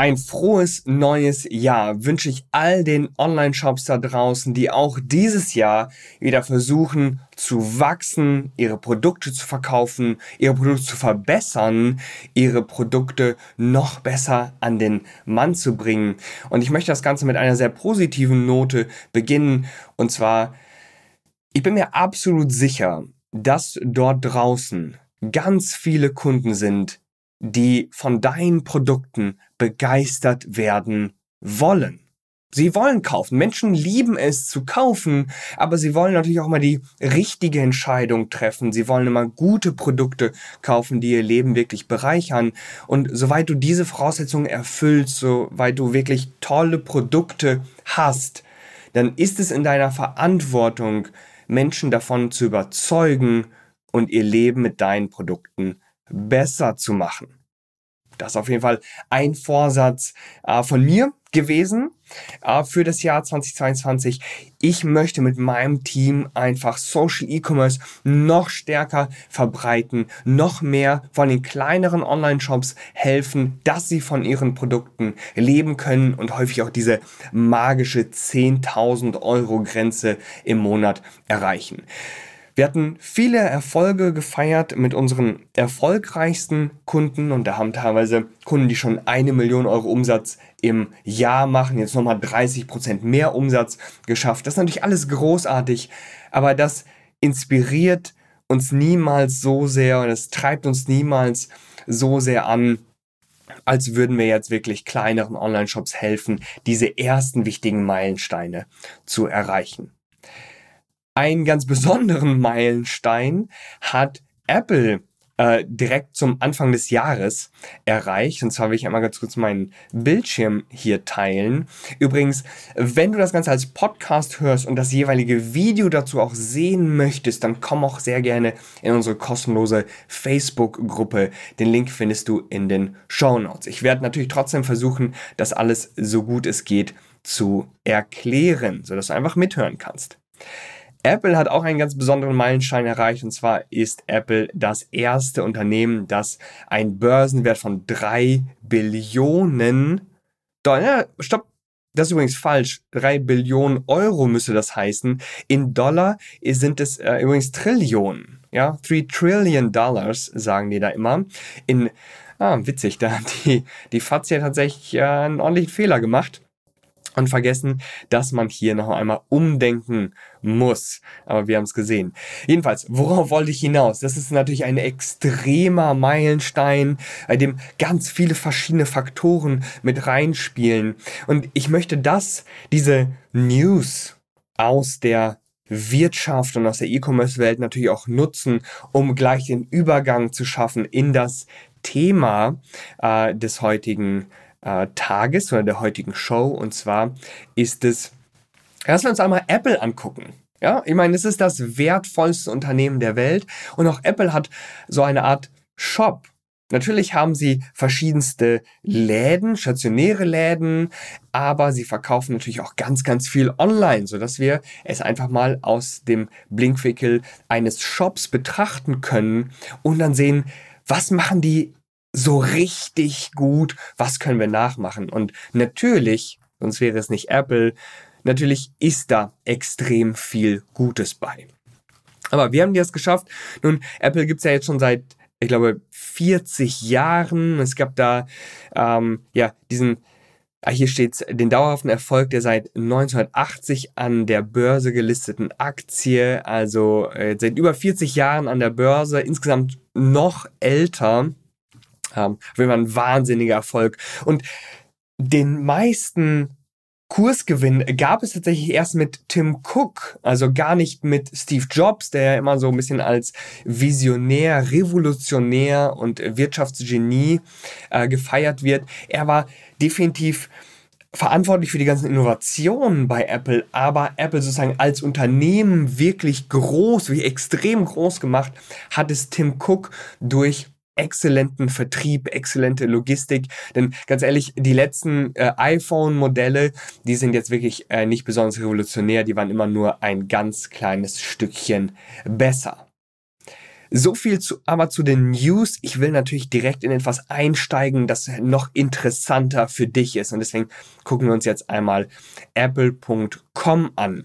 Ein frohes neues Jahr wünsche ich all den Online-Shops da draußen, die auch dieses Jahr wieder versuchen zu wachsen, ihre Produkte zu verkaufen, ihre Produkte zu verbessern, ihre Produkte noch besser an den Mann zu bringen. Und ich möchte das Ganze mit einer sehr positiven Note beginnen. Und zwar, ich bin mir absolut sicher, dass dort draußen ganz viele Kunden sind, die von deinen Produkten begeistert werden wollen. Sie wollen kaufen. Menschen lieben es zu kaufen, aber sie wollen natürlich auch mal die richtige Entscheidung treffen. Sie wollen immer gute Produkte kaufen, die ihr Leben wirklich bereichern. Und soweit du diese Voraussetzungen erfüllst, soweit du wirklich tolle Produkte hast, dann ist es in deiner Verantwortung, Menschen davon zu überzeugen und ihr Leben mit deinen Produkten besser zu machen. Das ist auf jeden Fall ein Vorsatz äh, von mir gewesen äh, für das Jahr 2022. Ich möchte mit meinem Team einfach Social E-Commerce noch stärker verbreiten, noch mehr von den kleineren Online-Shops helfen, dass sie von ihren Produkten leben können und häufig auch diese magische 10.000 Euro Grenze im Monat erreichen. Wir hatten viele Erfolge gefeiert mit unseren erfolgreichsten Kunden und da haben teilweise Kunden, die schon eine Million Euro Umsatz im Jahr machen, jetzt nochmal 30 Prozent mehr Umsatz geschafft. Das ist natürlich alles großartig, aber das inspiriert uns niemals so sehr und es treibt uns niemals so sehr an, als würden wir jetzt wirklich kleineren Online-Shops helfen, diese ersten wichtigen Meilensteine zu erreichen. Einen ganz besonderen Meilenstein hat Apple äh, direkt zum Anfang des Jahres erreicht. Und zwar will ich einmal ganz kurz meinen Bildschirm hier teilen. Übrigens, wenn du das Ganze als Podcast hörst und das jeweilige Video dazu auch sehen möchtest, dann komm auch sehr gerne in unsere kostenlose Facebook-Gruppe. Den Link findest du in den Show Notes. Ich werde natürlich trotzdem versuchen, das alles so gut es geht zu erklären, sodass du einfach mithören kannst. Apple hat auch einen ganz besonderen Meilenstein erreicht und zwar ist Apple das erste Unternehmen, das einen Börsenwert von drei Billionen Dollar, stopp, das ist übrigens falsch. Drei Billionen Euro müsste das heißen. In Dollar sind es äh, übrigens Trillionen. Ja, 3 Trillion Dollars sagen die da immer. In, ah, witzig, da die, die FAZ hat tatsächlich äh, einen ordentlichen Fehler gemacht und vergessen, dass man hier noch einmal umdenken muss. Aber wir haben es gesehen. Jedenfalls, worauf wollte ich hinaus? Das ist natürlich ein extremer Meilenstein, bei dem ganz viele verschiedene Faktoren mit reinspielen. Und ich möchte das, diese News aus der Wirtschaft und aus der E-Commerce-Welt natürlich auch nutzen, um gleich den Übergang zu schaffen in das Thema äh, des heutigen äh, Tages oder der heutigen Show. Und zwar ist es, lassen wir uns einmal Apple angucken. Ja, ich meine, es ist das wertvollste Unternehmen der Welt und auch Apple hat so eine Art Shop. Natürlich haben sie verschiedenste Läden, stationäre Läden, aber sie verkaufen natürlich auch ganz, ganz viel online, so dass wir es einfach mal aus dem Blinkwinkel eines Shops betrachten können und dann sehen, was machen die so richtig gut, was können wir nachmachen? Und natürlich, sonst wäre es nicht Apple, natürlich ist da extrem viel Gutes bei. Aber wir haben das geschafft. Nun, Apple gibt's ja jetzt schon seit, ich glaube, 40 Jahren. Es gab da ähm, ja diesen ah, hier steht den dauerhaften Erfolg der seit 1980 an der Börse gelisteten Aktie, also äh, seit über 40 Jahren an der Börse, insgesamt noch älter haben. Auf jeden Fall ein wahnsinniger Erfolg. Und den meisten Kursgewinn gab es tatsächlich erst mit Tim Cook, also gar nicht mit Steve Jobs, der ja immer so ein bisschen als Visionär, Revolutionär und Wirtschaftsgenie äh, gefeiert wird. Er war definitiv verantwortlich für die ganzen Innovationen bei Apple, aber Apple sozusagen als Unternehmen wirklich groß, wie extrem groß gemacht, hat es Tim Cook durch exzellenten Vertrieb, exzellente Logistik. Denn ganz ehrlich, die letzten äh, iPhone-Modelle, die sind jetzt wirklich äh, nicht besonders revolutionär, die waren immer nur ein ganz kleines Stückchen besser. So viel zu, aber zu den News. Ich will natürlich direkt in etwas einsteigen, das noch interessanter für dich ist. Und deswegen gucken wir uns jetzt einmal apple.com an.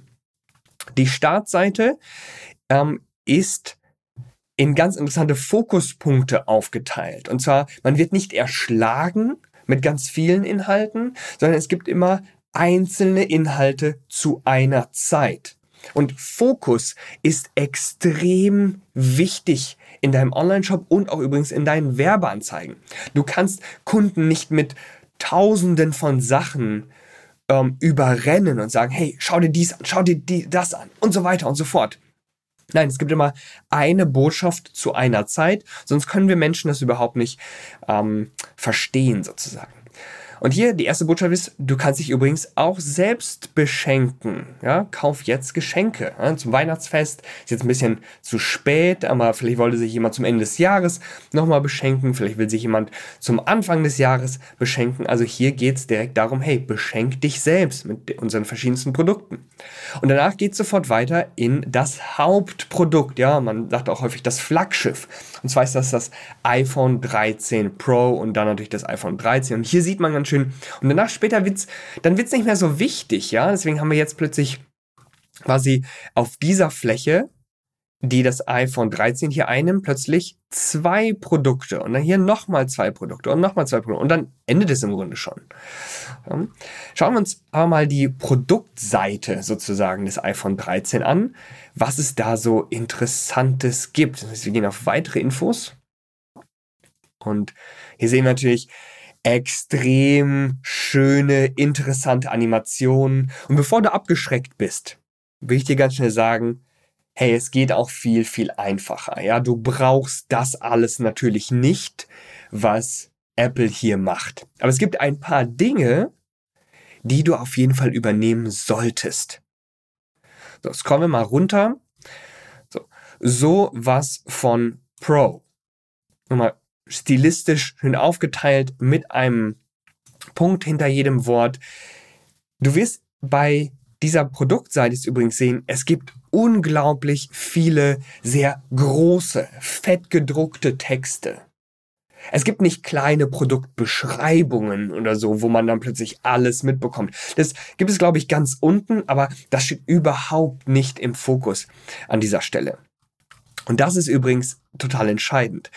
Die Startseite ähm, ist in ganz interessante Fokuspunkte aufgeteilt. Und zwar, man wird nicht erschlagen mit ganz vielen Inhalten, sondern es gibt immer einzelne Inhalte zu einer Zeit. Und Fokus ist extrem wichtig in deinem Online-Shop und auch übrigens in deinen Werbeanzeigen. Du kannst Kunden nicht mit Tausenden von Sachen ähm, überrennen und sagen, hey, schau dir dies an, schau dir die, das an und so weiter und so fort. Nein, es gibt immer eine Botschaft zu einer Zeit, sonst können wir Menschen das überhaupt nicht ähm, verstehen sozusagen. Und hier die erste Botschaft ist, du kannst dich übrigens auch selbst beschenken. Ja, kauf jetzt Geschenke ja, zum Weihnachtsfest. Ist jetzt ein bisschen zu spät, aber vielleicht wollte sich jemand zum Ende des Jahres nochmal beschenken. Vielleicht will sich jemand zum Anfang des Jahres beschenken. Also hier geht es direkt darum, hey, beschenk dich selbst mit unseren verschiedensten Produkten. Und danach geht es sofort weiter in das Hauptprodukt. Ja, man sagt auch häufig das Flaggschiff. Und zwar ist das das iPhone 13 Pro und dann natürlich das iPhone 13. Und hier sieht man ganz schön. Und danach später wird's, dann wird's nicht mehr so wichtig, ja. Deswegen haben wir jetzt plötzlich quasi auf dieser Fläche, die das iPhone 13 hier einnimmt, plötzlich zwei Produkte und dann hier nochmal zwei Produkte und nochmal zwei Produkte und dann endet es im Grunde schon. Schauen wir uns aber mal die Produktseite sozusagen des iPhone 13 an, was es da so Interessantes gibt. Wir gehen auf weitere Infos und hier sehen wir natürlich extrem schöne, interessante Animationen. Und bevor du abgeschreckt bist, will ich dir ganz schnell sagen, hey, es geht auch viel, viel einfacher. Ja, du brauchst das alles natürlich nicht, was Apple hier macht. Aber es gibt ein paar Dinge, die du auf jeden Fall übernehmen solltest. So, jetzt kommen wir mal runter. So, so was von Pro. Nochmal stilistisch schön aufgeteilt mit einem Punkt hinter jedem Wort. Du wirst bei dieser Produktseite übrigens sehen, es gibt unglaublich viele sehr große, fett gedruckte Texte. Es gibt nicht kleine Produktbeschreibungen oder so, wo man dann plötzlich alles mitbekommt. Das gibt es, glaube ich, ganz unten, aber das steht überhaupt nicht im Fokus an dieser Stelle. Und das ist übrigens total entscheidend.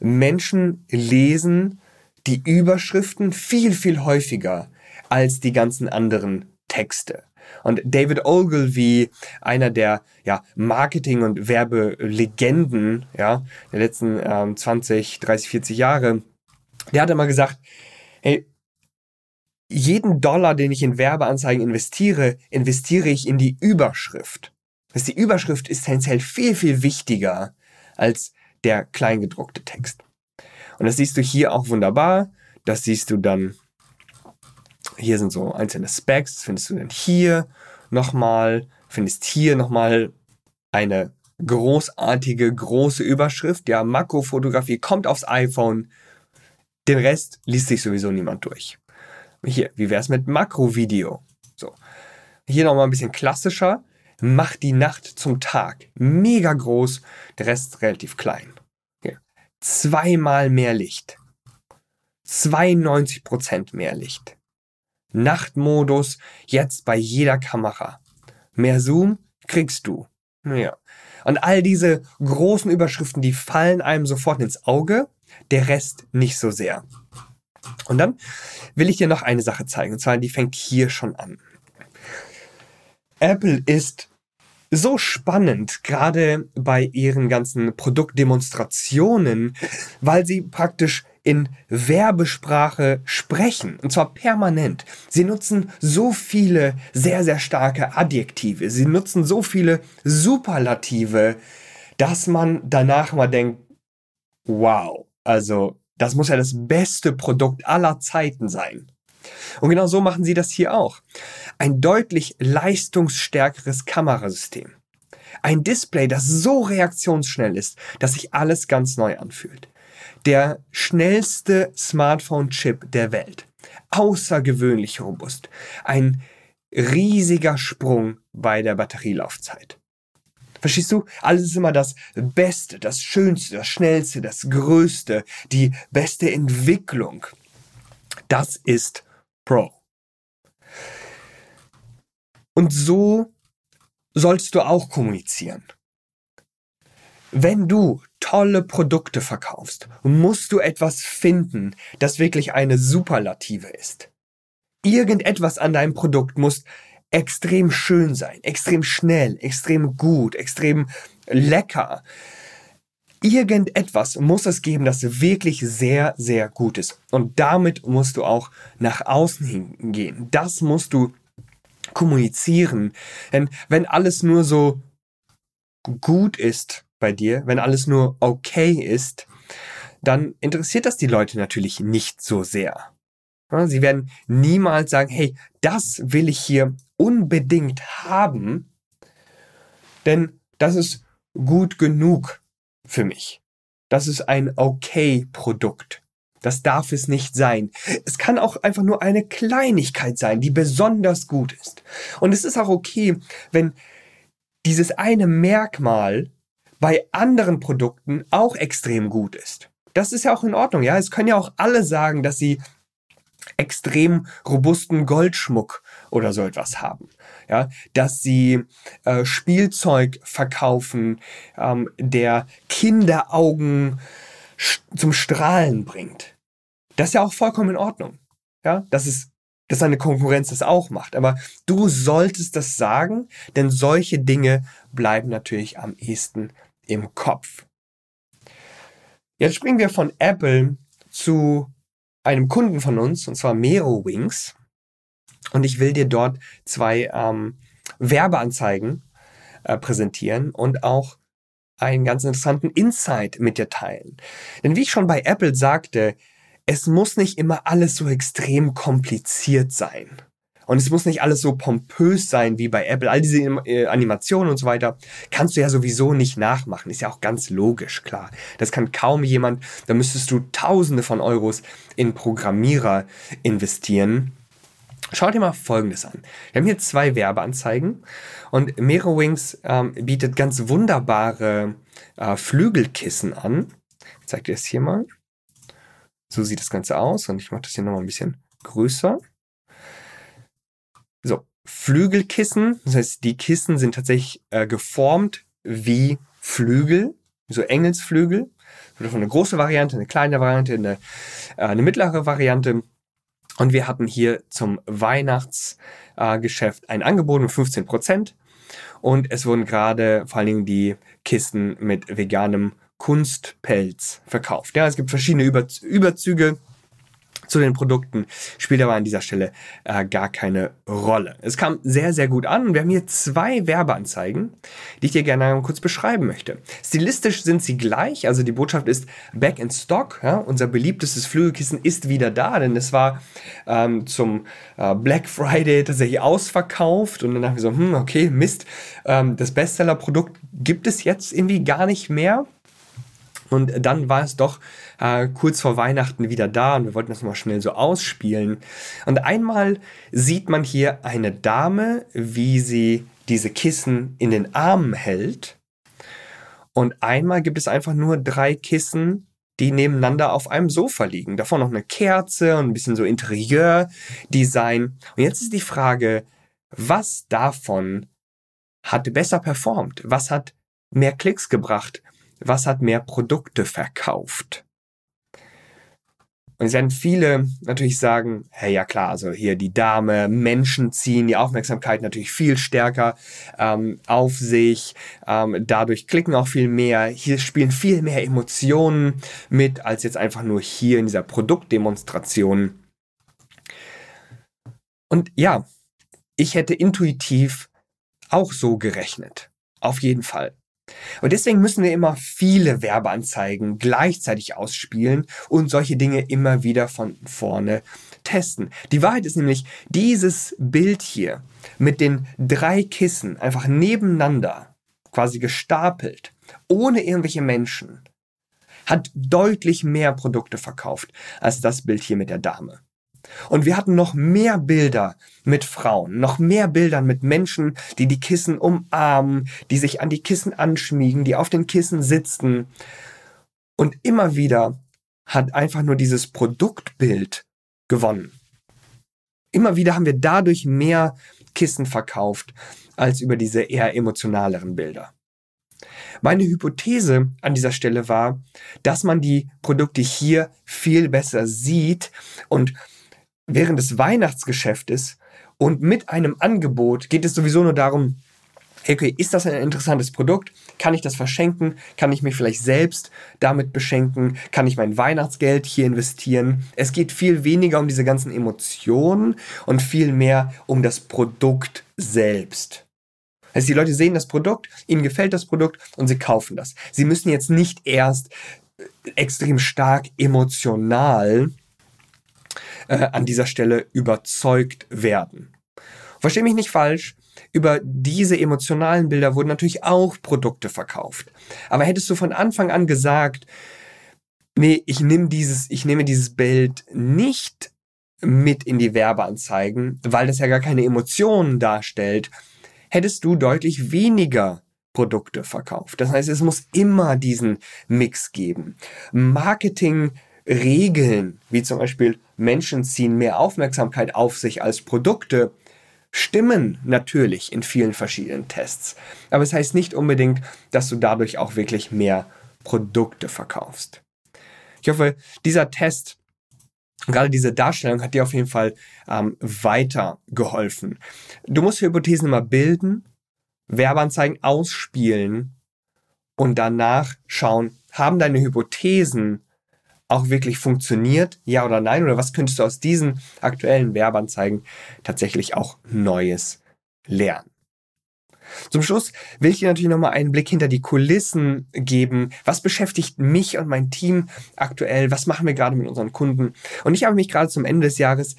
Menschen lesen die Überschriften viel, viel häufiger als die ganzen anderen Texte. Und David Ogilvy, einer der ja, Marketing- und Werbelegenden ja, der letzten ähm, 20, 30, 40 Jahre, der hat immer gesagt, hey, jeden Dollar, den ich in Werbeanzeigen investiere, investiere ich in die Überschrift. Das die Überschrift ist tendenziell viel, viel wichtiger als der kleingedruckte Text. Und das siehst du hier auch wunderbar. Das siehst du dann, hier sind so einzelne Specs, das findest du dann hier nochmal, findest hier nochmal eine großartige, große Überschrift. Ja, Makrofotografie kommt aufs iPhone. Den Rest liest sich sowieso niemand durch. Hier, wie wäre es mit Makrovideo? So. Hier nochmal ein bisschen klassischer macht die Nacht zum Tag. Mega groß, der Rest relativ klein. Hier. Zweimal mehr Licht. 92% mehr Licht. Nachtmodus jetzt bei jeder Kamera. Mehr Zoom kriegst du. Ja. Und all diese großen Überschriften, die fallen einem sofort ins Auge, der Rest nicht so sehr. Und dann will ich dir noch eine Sache zeigen, und zwar die fängt hier schon an. Apple ist so spannend, gerade bei ihren ganzen Produktdemonstrationen, weil sie praktisch in Werbesprache sprechen. Und zwar permanent. Sie nutzen so viele sehr, sehr starke Adjektive. Sie nutzen so viele Superlative, dass man danach mal denkt, wow, also das muss ja das beste Produkt aller Zeiten sein. Und genau so machen sie das hier auch. Ein deutlich leistungsstärkeres Kamerasystem. Ein Display, das so reaktionsschnell ist, dass sich alles ganz neu anfühlt. Der schnellste Smartphone-Chip der Welt. Außergewöhnlich robust. Ein riesiger Sprung bei der Batterielaufzeit. Verstehst du? Alles ist immer das Beste, das Schönste, das Schnellste, das Größte, die beste Entwicklung. Das ist Pro. Und so sollst du auch kommunizieren. Wenn du tolle Produkte verkaufst, musst du etwas finden, das wirklich eine Superlative ist. Irgendetwas an deinem Produkt muss extrem schön sein, extrem schnell, extrem gut, extrem lecker. Irgendetwas muss es geben, das wirklich sehr, sehr gut ist. Und damit musst du auch nach außen hingehen. Das musst du kommunizieren. Denn wenn alles nur so gut ist bei dir, wenn alles nur okay ist, dann interessiert das die Leute natürlich nicht so sehr. Sie werden niemals sagen, hey, das will ich hier unbedingt haben, denn das ist gut genug für mich. Das ist ein okay Produkt. Das darf es nicht sein. Es kann auch einfach nur eine Kleinigkeit sein, die besonders gut ist. Und es ist auch okay, wenn dieses eine Merkmal bei anderen Produkten auch extrem gut ist. Das ist ja auch in Ordnung, ja. Es können ja auch alle sagen, dass sie extrem robusten Goldschmuck oder so etwas haben. Ja, dass sie äh, Spielzeug verkaufen, ähm, der Kinderaugen zum Strahlen bringt. Das ist ja auch vollkommen in Ordnung. Ja, das ist, dass eine Konkurrenz das auch macht. Aber du solltest das sagen, denn solche Dinge bleiben natürlich am ehesten im Kopf. Jetzt springen wir von Apple zu einem Kunden von uns, und zwar Mero Wings. Und ich will dir dort zwei ähm, Werbeanzeigen äh, präsentieren und auch einen ganz interessanten Insight mit dir teilen. Denn wie ich schon bei Apple sagte, es muss nicht immer alles so extrem kompliziert sein. Und es muss nicht alles so pompös sein wie bei Apple. All diese äh, Animationen und so weiter kannst du ja sowieso nicht nachmachen. Ist ja auch ganz logisch, klar. Das kann kaum jemand. Da müsstest du Tausende von Euros in Programmierer investieren. Schau dir mal Folgendes an. Wir haben hier zwei Werbeanzeigen und Merowings ähm, bietet ganz wunderbare äh, Flügelkissen an. Ich zeige dir das hier mal. So sieht das Ganze aus und ich mache das hier nochmal ein bisschen größer. So, Flügelkissen, das heißt, die Kissen sind tatsächlich äh, geformt wie Flügel, so Engelsflügel. Davon eine große Variante, eine kleine Variante, eine, äh, eine mittlere Variante. Und wir hatten hier zum Weihnachtsgeschäft äh, ein Angebot mit 15 Prozent. Und es wurden gerade vor allen Dingen die Kisten mit veganem Kunstpelz verkauft. Ja, es gibt verschiedene Überzüge zu den Produkten spielt aber an dieser Stelle äh, gar keine Rolle. Es kam sehr, sehr gut an wir haben hier zwei Werbeanzeigen, die ich dir gerne kurz beschreiben möchte. Stilistisch sind sie gleich, also die Botschaft ist Back in Stock. Ja? Unser beliebtestes Flügelkissen ist wieder da, denn es war ähm, zum äh, Black Friday tatsächlich ausverkauft und dann dachten wir so, hm, okay, Mist, ähm, das Bestseller-Produkt gibt es jetzt irgendwie gar nicht mehr. Und dann war es doch äh, kurz vor Weihnachten wieder da und wir wollten das mal schnell so ausspielen. Und einmal sieht man hier eine Dame, wie sie diese Kissen in den Armen hält. Und einmal gibt es einfach nur drei Kissen, die nebeneinander auf einem Sofa liegen. Davon noch eine Kerze und ein bisschen so Interieurdesign. Und jetzt ist die Frage, was davon hat besser performt? Was hat mehr Klicks gebracht? Was hat mehr Produkte verkauft? Und es werden viele natürlich sagen, hey, ja klar, also hier die Dame, Menschen ziehen die Aufmerksamkeit natürlich viel stärker ähm, auf sich, ähm, dadurch klicken auch viel mehr, hier spielen viel mehr Emotionen mit, als jetzt einfach nur hier in dieser Produktdemonstration. Und ja, ich hätte intuitiv auch so gerechnet. Auf jeden Fall. Und deswegen müssen wir immer viele Werbeanzeigen gleichzeitig ausspielen und solche Dinge immer wieder von vorne testen. Die Wahrheit ist nämlich, dieses Bild hier mit den drei Kissen einfach nebeneinander, quasi gestapelt, ohne irgendwelche Menschen, hat deutlich mehr Produkte verkauft als das Bild hier mit der Dame. Und wir hatten noch mehr Bilder mit Frauen, noch mehr Bilder mit Menschen, die die Kissen umarmen, die sich an die Kissen anschmiegen, die auf den Kissen sitzen. Und immer wieder hat einfach nur dieses Produktbild gewonnen. Immer wieder haben wir dadurch mehr Kissen verkauft als über diese eher emotionaleren Bilder. Meine Hypothese an dieser Stelle war, dass man die Produkte hier viel besser sieht und während des Weihnachtsgeschäftes und mit einem Angebot geht es sowieso nur darum, okay, ist das ein interessantes Produkt? Kann ich das verschenken? Kann ich mich vielleicht selbst damit beschenken? Kann ich mein Weihnachtsgeld hier investieren? Es geht viel weniger um diese ganzen Emotionen und viel mehr um das Produkt selbst. Also die Leute sehen das Produkt, ihnen gefällt das Produkt und sie kaufen das. Sie müssen jetzt nicht erst extrem stark emotional äh, an dieser Stelle überzeugt werden. Verstehe mich nicht falsch, über diese emotionalen Bilder wurden natürlich auch Produkte verkauft. Aber hättest du von Anfang an gesagt, nee, ich nehme dieses, ich nehme dieses Bild nicht mit in die Werbeanzeigen, weil das ja gar keine Emotionen darstellt, hättest du deutlich weniger Produkte verkauft. Das heißt, es muss immer diesen Mix geben. Marketing Regeln, wie zum Beispiel Menschen ziehen mehr Aufmerksamkeit auf sich als Produkte, stimmen natürlich in vielen verschiedenen Tests. Aber es das heißt nicht unbedingt, dass du dadurch auch wirklich mehr Produkte verkaufst. Ich hoffe, dieser Test, gerade diese Darstellung hat dir auf jeden Fall ähm, weitergeholfen. Du musst Hypothesen immer bilden, Werbeanzeigen ausspielen und danach schauen, haben deine Hypothesen auch wirklich funktioniert, ja oder nein? Oder was könntest du aus diesen aktuellen Werbeanzeigen tatsächlich auch Neues lernen? Zum Schluss will ich dir natürlich nochmal einen Blick hinter die Kulissen geben. Was beschäftigt mich und mein Team aktuell? Was machen wir gerade mit unseren Kunden? Und ich habe mich gerade zum Ende des Jahres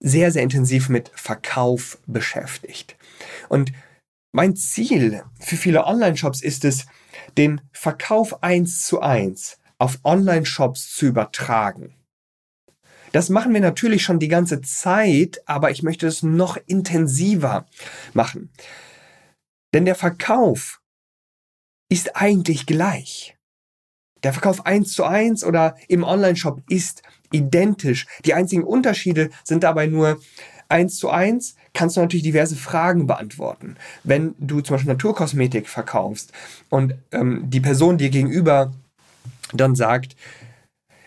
sehr, sehr intensiv mit Verkauf beschäftigt. Und mein Ziel für viele Online-Shops ist es, den Verkauf eins zu eins auf Online-Shops zu übertragen. Das machen wir natürlich schon die ganze Zeit, aber ich möchte es noch intensiver machen. Denn der Verkauf ist eigentlich gleich. Der Verkauf eins zu eins oder im Online-Shop ist identisch. Die einzigen Unterschiede sind dabei nur eins zu eins kannst du natürlich diverse Fragen beantworten. Wenn du zum Beispiel Naturkosmetik verkaufst und ähm, die Person dir gegenüber dann sagt,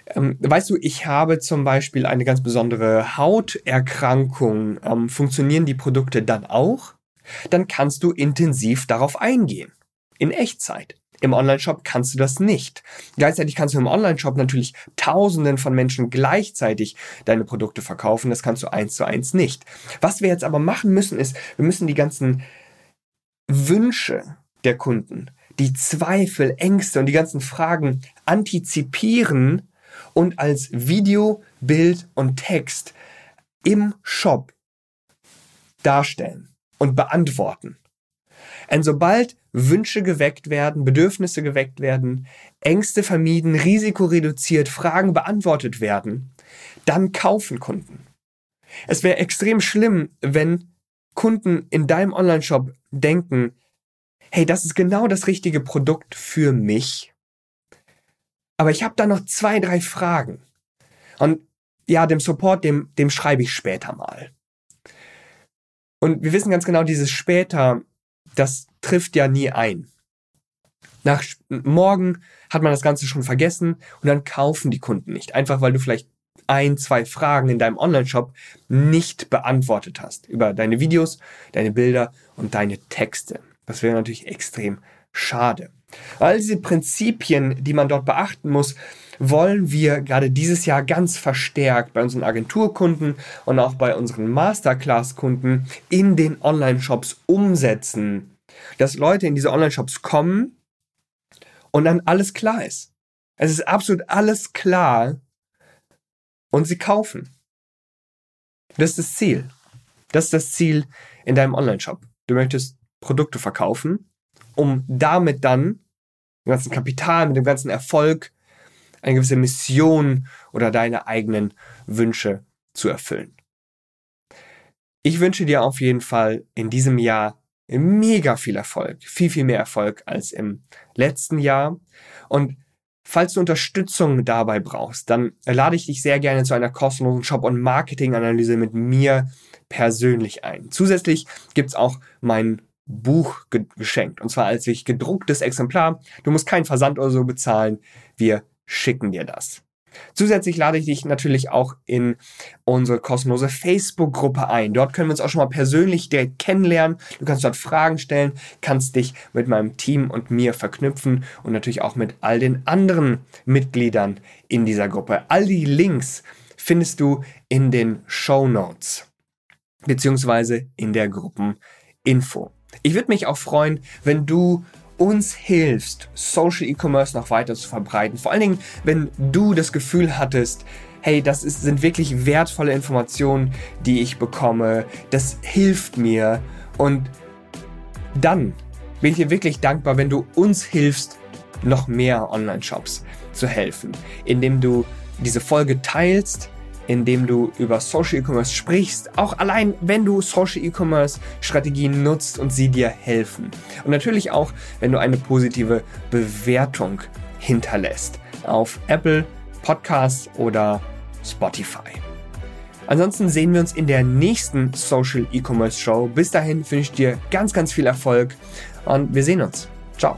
ähm, weißt du, ich habe zum Beispiel eine ganz besondere Hauterkrankung, ähm, funktionieren die Produkte dann auch? Dann kannst du intensiv darauf eingehen. In Echtzeit. Im Onlineshop kannst du das nicht. Gleichzeitig kannst du im Onlineshop natürlich Tausenden von Menschen gleichzeitig deine Produkte verkaufen. Das kannst du eins zu eins nicht. Was wir jetzt aber machen müssen, ist, wir müssen die ganzen Wünsche der Kunden, die Zweifel, Ängste und die ganzen Fragen antizipieren und als Video, Bild und Text im Shop darstellen und beantworten. Und sobald Wünsche geweckt werden, Bedürfnisse geweckt werden, Ängste vermieden, Risiko reduziert, Fragen beantwortet werden, dann kaufen Kunden. Es wäre extrem schlimm, wenn Kunden in deinem Online-Shop denken, hey, das ist genau das richtige Produkt für mich. Aber ich habe da noch zwei, drei Fragen. Und ja, dem Support, dem, dem schreibe ich später mal. Und wir wissen ganz genau, dieses später, das trifft ja nie ein. Nach morgen hat man das Ganze schon vergessen und dann kaufen die Kunden nicht. Einfach weil du vielleicht ein, zwei Fragen in deinem Online-Shop nicht beantwortet hast. Über deine Videos, deine Bilder und deine Texte. Das wäre natürlich extrem schade. All diese Prinzipien, die man dort beachten muss, wollen wir gerade dieses Jahr ganz verstärkt bei unseren Agenturkunden und auch bei unseren Masterclass-Kunden in den Online-Shops umsetzen. Dass Leute in diese Online-Shops kommen und dann alles klar ist. Es ist absolut alles klar und sie kaufen. Das ist das Ziel. Das ist das Ziel in deinem Online-Shop. Du möchtest Produkte verkaufen, um damit dann dem ganzen Kapital, mit dem ganzen Erfolg eine gewisse Mission oder deine eigenen Wünsche zu erfüllen. Ich wünsche dir auf jeden Fall in diesem Jahr mega viel Erfolg, viel, viel mehr Erfolg als im letzten Jahr. Und falls du Unterstützung dabei brauchst, dann lade ich dich sehr gerne zu einer kostenlosen Shop- und Marketing-Analyse mit mir persönlich ein. Zusätzlich gibt's auch mein Buch ge geschenkt. Und zwar als ich gedrucktes Exemplar. Du musst keinen Versand oder so bezahlen. Wir schicken dir das. Zusätzlich lade ich dich natürlich auch in unsere kostenlose Facebook-Gruppe ein. Dort können wir uns auch schon mal persönlich direkt kennenlernen. Du kannst dort Fragen stellen, kannst dich mit meinem Team und mir verknüpfen und natürlich auch mit all den anderen Mitgliedern in dieser Gruppe. All die Links findest du in den Show Notes beziehungsweise in der Gruppeninfo. Ich würde mich auch freuen, wenn du uns hilfst, Social E-Commerce noch weiter zu verbreiten. Vor allen Dingen, wenn du das Gefühl hattest, hey, das ist, sind wirklich wertvolle Informationen, die ich bekomme. Das hilft mir. Und dann bin ich dir wirklich dankbar, wenn du uns hilfst, noch mehr Online-Shops zu helfen, indem du diese Folge teilst, indem du über Social E-Commerce sprichst, auch allein wenn du Social E-Commerce Strategien nutzt und sie dir helfen. Und natürlich auch, wenn du eine positive Bewertung hinterlässt auf Apple Podcasts oder Spotify. Ansonsten sehen wir uns in der nächsten Social E-Commerce Show. Bis dahin wünsche ich dir ganz, ganz viel Erfolg und wir sehen uns. Ciao.